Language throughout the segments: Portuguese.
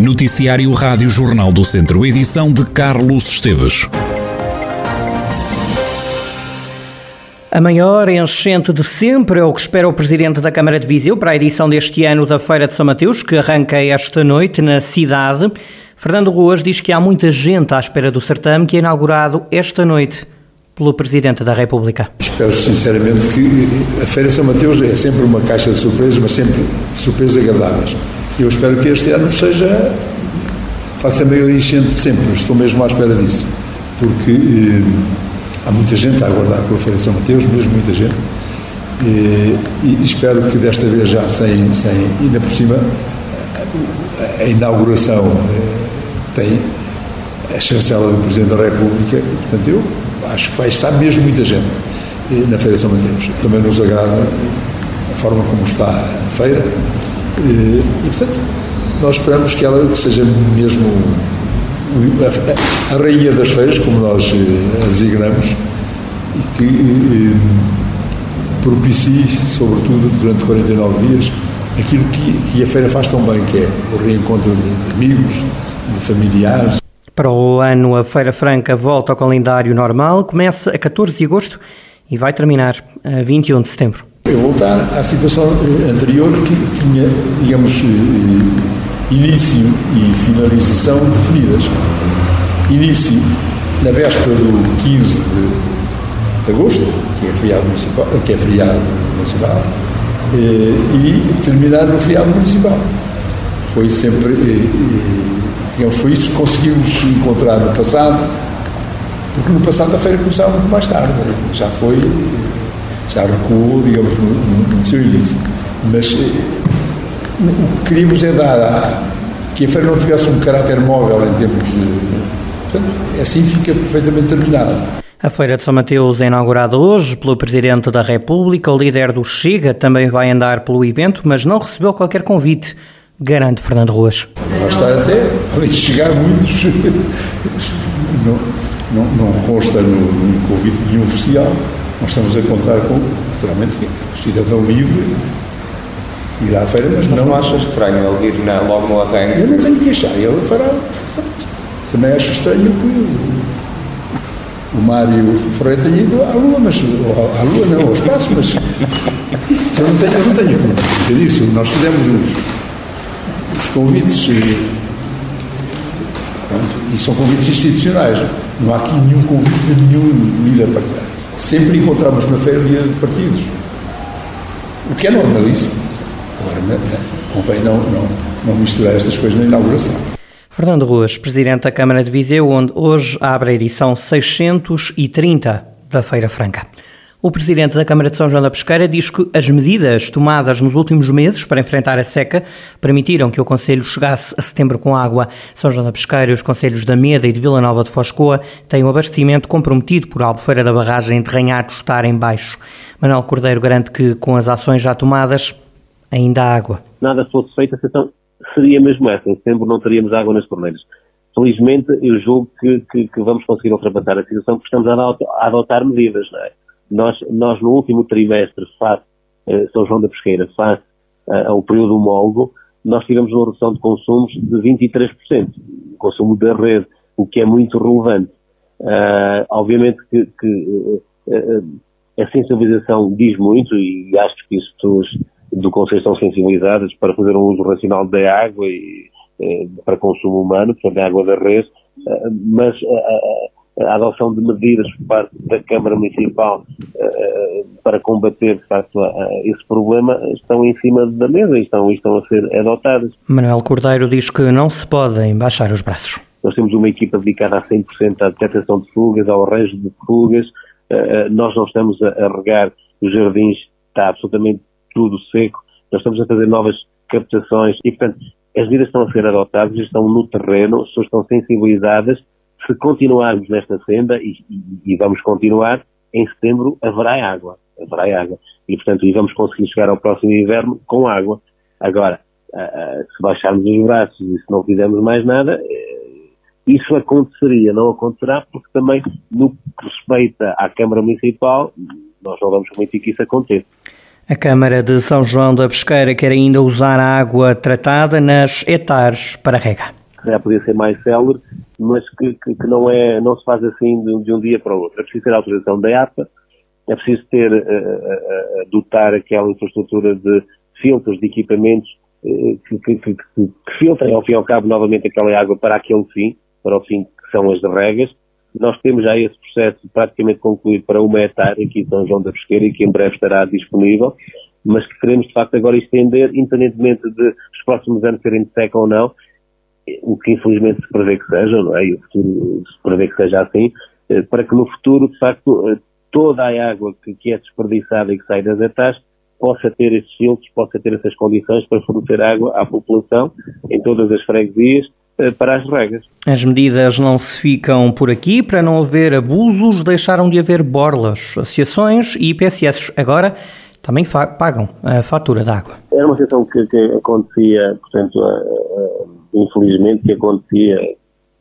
Noticiário Rádio Jornal do Centro, edição de Carlos Esteves. A maior enchente de sempre é o que espera o Presidente da Câmara de Viseu para a edição deste ano da Feira de São Mateus, que arranca esta noite na cidade. Fernando Ruas diz que há muita gente à espera do certame que é inaugurado esta noite pelo Presidente da República. Espero sinceramente que a Feira de São Mateus é sempre uma caixa de surpresas, mas sempre surpresas agradáveis. Eu espero que este ano seja, faça a maior enchente de sempre, estou mesmo à espera disso, porque eh, há muita gente a aguardar pela Feira de São Mateus, mesmo muita gente, e, e espero que desta vez já sem, sem ainda por cima, a, a inauguração eh, tem a chancela do Presidente da República, e, portanto eu acho que vai estar mesmo muita gente eh, na Feira de São Mateus. Também nos agrada a forma como está a feira e, e portanto, nós esperamos que ela seja mesmo a, a, rainha das feiras, como nós eh, a designamos, e que eh, propicie, sobretudo durante 49 dias, aquilo que, que a feira faz tão bem, que é o reencontro de amigos, de familiares. Para o ano, a Feira Franca volta ao calendário normal, começa a 14 de agosto e vai terminar a 21 de setembro. Eu voltar à situação eh, anterior que tinha, digamos, início e finalização definidas. Início na véspera do 15 de agosto, que é feriado municipal, que é feriado nacional, eh, e terminar no feriado municipal. Foi sempre, eh, eh, digamos, foi isso que conseguimos encontrar no passado, porque no passado a feira começava muito mais tarde, já foi, já recuou, digamos, no, no, no seu início. Mas o que queríamos é dar a, que a feira não tivesse um caráter móvel em termos de. Portanto, assim fica perfeitamente terminado. A Feira de São Mateus é inaugurada hoje pelo Presidente da República. O líder do Chega também vai andar pelo evento, mas não recebeu qualquer convite, garante Fernando Ruas. Lá está até, podem chegar muitos. Não, não, não consta no, no convite nenhum oficial. Nós estamos a contar com, naturalmente, cidadão livre ir à feira, mas, não. Não achas estranho ele ir na, logo no arranque? Eu não tenho que achar, ele fará. Também acho estranho que o Mário Ferreira tenha ido à Lua, mas à Lua não, ao espaço, mas eu não tenho, eu não tenho como dizer isso. Nós fizemos os, os convites e, pronto, e são convites institucionais. Não há aqui nenhum convite de nenhum líder partidário. Sempre encontramos na líder de partidos. O que é normalíssimo. Agora, convém não, não, não misturar estas coisas na inauguração. Fernando Ruas, Presidente da Câmara de Viseu, onde hoje abre a edição 630 da Feira Franca. O Presidente da Câmara de São João da Pesqueira diz que as medidas tomadas nos últimos meses para enfrentar a seca permitiram que o Conselho chegasse a setembro com água. São João da Pesqueira e os Conselhos da Meda e de Vila Nova de Foscoa têm o abastecimento comprometido por Albufeira da Barragem de Ranhados estar em baixo. Manuel Cordeiro garante que, com as ações já tomadas, ainda há água. Nada fosse feito, a situação seria mesmo essa. Em setembro não teríamos água nas torneiras. Felizmente, eu julgo que, que, que, vamos conseguir ultrapassar a situação porque estamos a adotar medidas. É? Nós, nós, no último trimestre, face eh, São João da Pesqueira, face eh, ao período homólogo, nós tivemos uma redução de consumos de 23%. O consumo da rede, o que é muito relevante. Uh, obviamente que, que uh, a sensibilização diz muito e acho que isso do Conselho estão sensibilizadas para fazer um uso racional da água e para consumo humano, portanto, a água da res, eh, mas a, adoção de medidas por parte da Câmara Municipal eh, para combater, de facto, esse problema estão em cima da mesa e estão, estão a ser adotadas. Manuel Cordeiro diz que não se podem baixar os braços. Nós temos uma equipa dedicada a 100% à detecção de fugas, ao arranjo de fugas. Nós não estamos a regar os jardins, está absolutamente tudo seco, nós estamos a fazer novas captações e, portanto, as medidas estão a ser adotadas, estão no terreno, as pessoas estão sensibilizadas. Se continuarmos nesta senda, e, e, e, vamos continuar, em setembro haverá água. Haverá água. E, portanto, e vamos conseguir chegar ao próximo inverno com água. Agora, se baixarmos os braços e se não fizermos mais nada, uh, isso aconteceria. Não acontecerá porque também, no que respeita à Câmara Municipal, nós não vamos permitir que isso aconteça. A Câmara de São João da Pesqueira quer ainda usar a água tratada nas hectares para rega. Já podia ser mais célere, mas que, que, que, não, é, não se faz assim de, de, um dia para o outro. É preciso ter a autorização da APA, é preciso ter, uh, uh, uh, dotar aquela infraestrutura de filtros, de equipamentos que, que, que, que, filtrem ao fim e ao cabo novamente aquela água para aquele fim, para o fim que são as regas, nós temos já esse processo praticamente concluído para uma hectare aqui em São João da Pesqueira e que em breve estará disponível, mas que queremos de facto agora estender, independentemente de os próximos anos serem de seca ou não, o que infelizmente se prevê que seja, não é? E o futuro se prevê que seja assim, eh, para que no futuro, de facto, eh, toda a água que, que é desperdiçada e que sai das hectares possa ter esses filtros, possa ter essas condições para fornecer água à população em todas as freguesias eh, para as regras. As medidas não se ficam por aqui. Para não haver abusos, deixaram de haver borlas. Associações e IPSS agora também pagam a fatura da água. Era uma situação que, que acontecia, portanto, uh, infelizmente, que acontecia,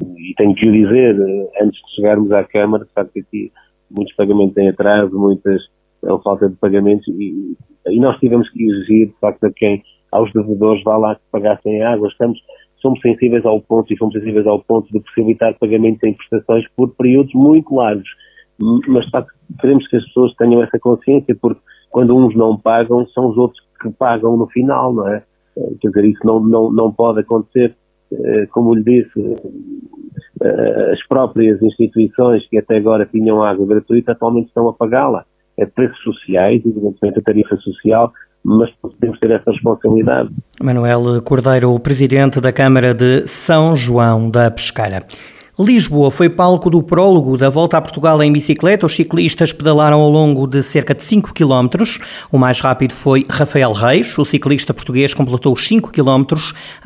e tenho que o dizer, antes de chegarmos à Câmara, de facto, aqui muitos pagamentos em atraso, muitas a falta de pagamentos, e, e nós tivemos que exigir, de facto, a quem, aos devedores, vá lá que pagassem água. Estamos somos sensíveis ao ponto e fomos sensíveis ao ponto de possibilitar pagamentos em prestações por períodos muito largos. Mas, de facto, queremos que as pessoas tenham essa consciência, porque quando uns não pagam, são os outros que pagam no final, não é? Quer dizer, isso não, não, não pode acontecer. Eh, como lhe disse, eh, as próprias instituições que até agora tinham água gratuita atualmente estão a pagá-la. É preços sociais, evidentemente a tarifa social, mas podemos ter essa responsabilidade. Manuel Cordeiro, o presidente da Câmara de São João da Pescara. Lisboa foi palco do prólogo da volta a Portugal em bicicleta. Os ciclistas pedalaram ao longo de cerca de 5 km. O mais rápido foi Rafael Reis. O ciclista português completou os 5 km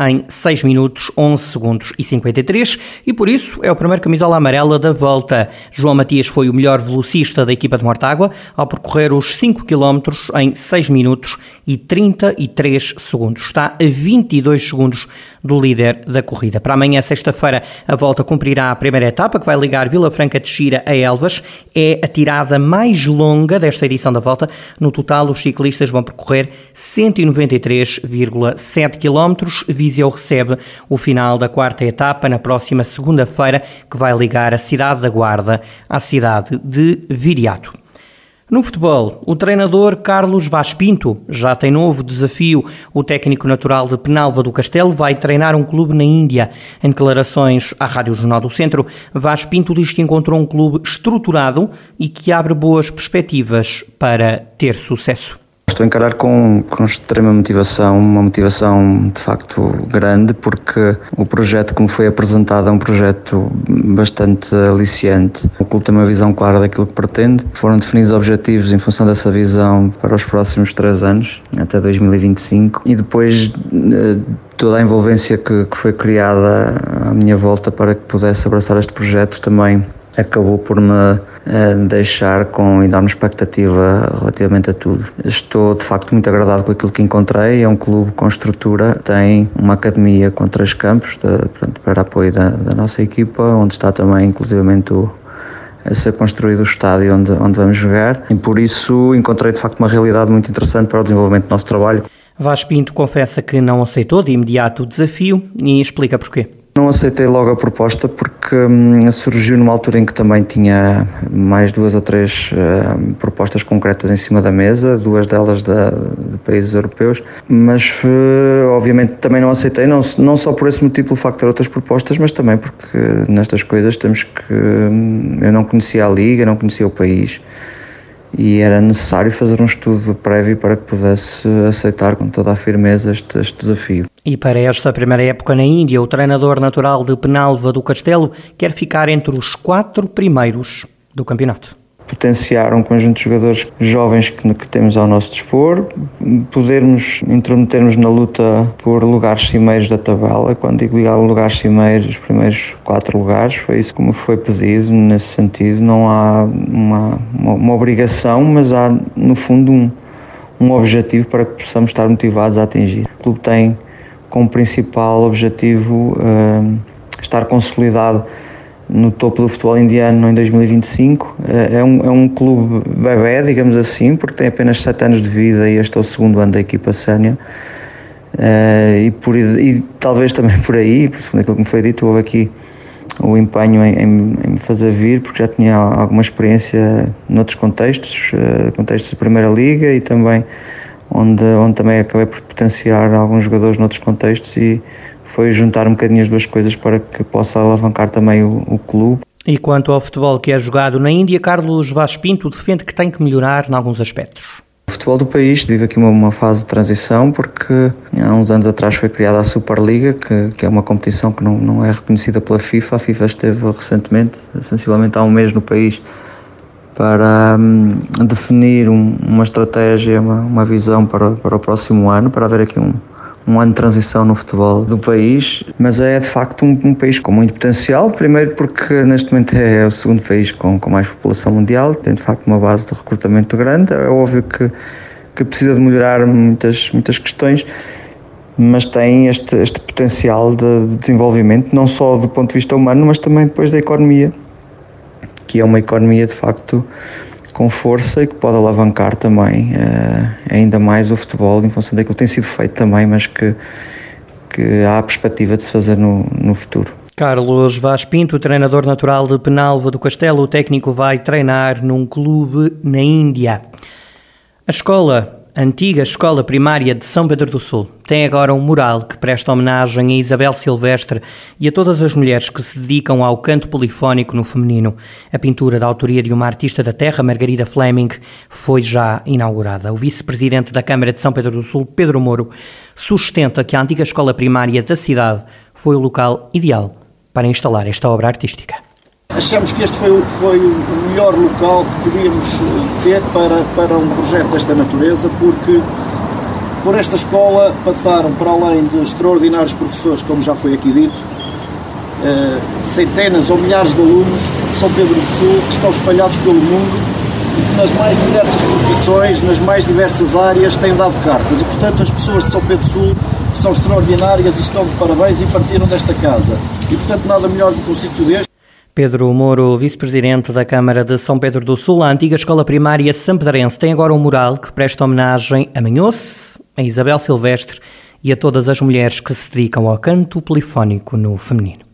em 6 minutos, 11 segundos e 53 e por isso é o primeiro camisola amarela da volta. João Matias foi o melhor velocista da equipa de Mortágua ao percorrer os 5 km em 6 minutos e 33 segundos. Está a 22 segundos do líder da corrida. Para amanhã, sexta-feira, a volta cumprirá irá à primeira etapa, que vai ligar Vila Franca de Xira a Elvas. É a tirada mais longa desta edição da volta. No total, os ciclistas vão percorrer 193,7 km. Viseu recebe o final da quarta etapa na próxima segunda-feira, que vai ligar a cidade da Guarda à cidade de Viriato. No futebol, o treinador Carlos Vaz Pinto já tem novo desafio. O técnico natural de Penalva do Castelo vai treinar um clube na Índia. Em declarações à Rádio Jornal do Centro, Vaz Pinto diz que encontrou um clube estruturado e que abre boas perspectivas para ter sucesso. Estou a encarar com, com extrema motivação, uma motivação de facto grande, porque o projeto que me foi apresentado é um projeto bastante aliciante. O clube tem uma visão clara daquilo que pretende. Foram definidos objetivos em função dessa visão para os próximos três anos, até 2025, e depois eh, toda a envolvência que, que foi criada à minha volta para que pudesse abraçar este projeto também acabou por me eh, deixar com enorme expectativa relativamente a tudo. Estou de facto muito agradado com aquilo que encontrei. É um clube com estrutura, tem uma academia com três campos de, portanto, para apoio da, da, nossa equipa, onde está também inclusivamente o, a ser construído o estádio onde, onde vamos jogar e por isso encontrei de facto uma realidade muito interessante para o desenvolvimento do nosso trabalho. Vaz Pinto confessa que não aceitou de imediato o desafio e explica porquê. Não aceitei logo a proposta porque hum, surgiu numa altura em que também tinha mais duas ou três hum, propostas concretas em cima da mesa, duas delas da, de países europeus, mas uh, obviamente também não aceitei, não, não só por esse motivo, pelo facto de ter outras propostas, mas também porque nestas coisas temos que. Hum, eu não conhecia a Liga, não conhecia o país e era necessário fazer um estudo prévio para que pudesse aceitar com toda a firmeza este, este, desafio. E para esta primeira época na Índia, o treinador natural de Penalva do Castelo quer ficar entre os quatro primeiros do campeonato potenciar um conjunto de jogadores jovens que, que temos ao nosso dispor, podermos intrometermos na luta por lugares cimeiros da tabela. Quando digo ligar lugares cimeiros, os primeiros quatro lugares, foi isso como foi pedido nesse sentido. Não há uma, uma, uma obrigação, mas há no fundo um, um objetivo para que possamos estar motivados a atingir. O clube tem como principal objetivo uh, estar consolidado no topo do futebol indiano em 2025. É um, é um clube bebê, digamos assim, porque tem apenas 7 anos de vida e este é o segundo ano da equipa sénior. Uh, e, por, e talvez também por aí, segundo aquilo que me foi dito, houve aqui o empenho em, em, me fazer vir, porque já tinha alguma experiência noutros contextos, uh, contextos de Primeira Liga e também onde, onde também acabei por potenciar alguns jogadores noutros contextos e foi juntar um bocadinho as duas coisas para que possa alavancar também o, o clube. E quanto ao futebol que é jogado na Índia, Carlos Vaz Pinto defende que tem que melhorar em alguns aspectos. O futebol do país vive aqui uma, uma, fase de transição porque há uns anos atrás foi criada a Superliga, que, que é uma competição que não, não é reconhecida pela FIFA. A FIFA esteve recentemente, sensivelmente há um mês no país, para hum, definir um, uma estratégia, uma, uma visão para, para o próximo ano, para haver aqui um, um ano de transição no futebol do país, mas é de facto um, um, país com muito potencial. Primeiro, porque neste momento é o segundo país com, com mais população mundial, tem de facto uma base de recrutamento grande. É óbvio que, que precisa de melhorar muitas, muitas questões, mas tem este, este potencial de, de desenvolvimento, não só do ponto de vista humano, mas também depois da economia, que é uma economia de facto com força e que pode alavancar também uh, ainda mais o futebol em função daquilo que tem sido feito também, mas que, que há a perspectiva de se fazer no, no futuro. Carlos Vaz Pinto, treinador natural de Penalva do Castelo, o técnico vai treinar num clube na Índia. A escola antiga escola primária de São Pedro do Sul tem agora um mural que presta homenagem a Isabel Silvestre e a todas as mulheres que se dedicam ao canto polifónico no feminino. A pintura da autoria de uma artista da terra, Margarida Fleming, foi já inaugurada. O vice-presidente da Câmara de São Pedro do Sul, Pedro Moro, sustenta que a antiga escola primária da cidade foi o local ideal para instalar esta obra artística. Achamos que este foi, foi o melhor local que podíamos ter para, para um projeto desta natureza, porque por esta escola passaram, para além de extraordinários professores, como já foi aqui dito, eh, centenas ou milhares de alunos de São Pedro do Sul que estão espalhados pelo mundo nas mais diversas profissões, nas mais diversas áreas têm dado cartas. E, portanto, as pessoas de São Pedro do Sul são extraordinárias e estão de parabéns e partiram desta casa. E, portanto, nada melhor do que um sítio deste Pedro Moro, vice-presidente da Câmara de São Pedro do Sul, a antiga escola primária Sampedrense tem agora um mural que presta homenagem a Manhoce, a Isabel Silvestre e a todas as mulheres que se dedicam ao canto polifónico no feminino.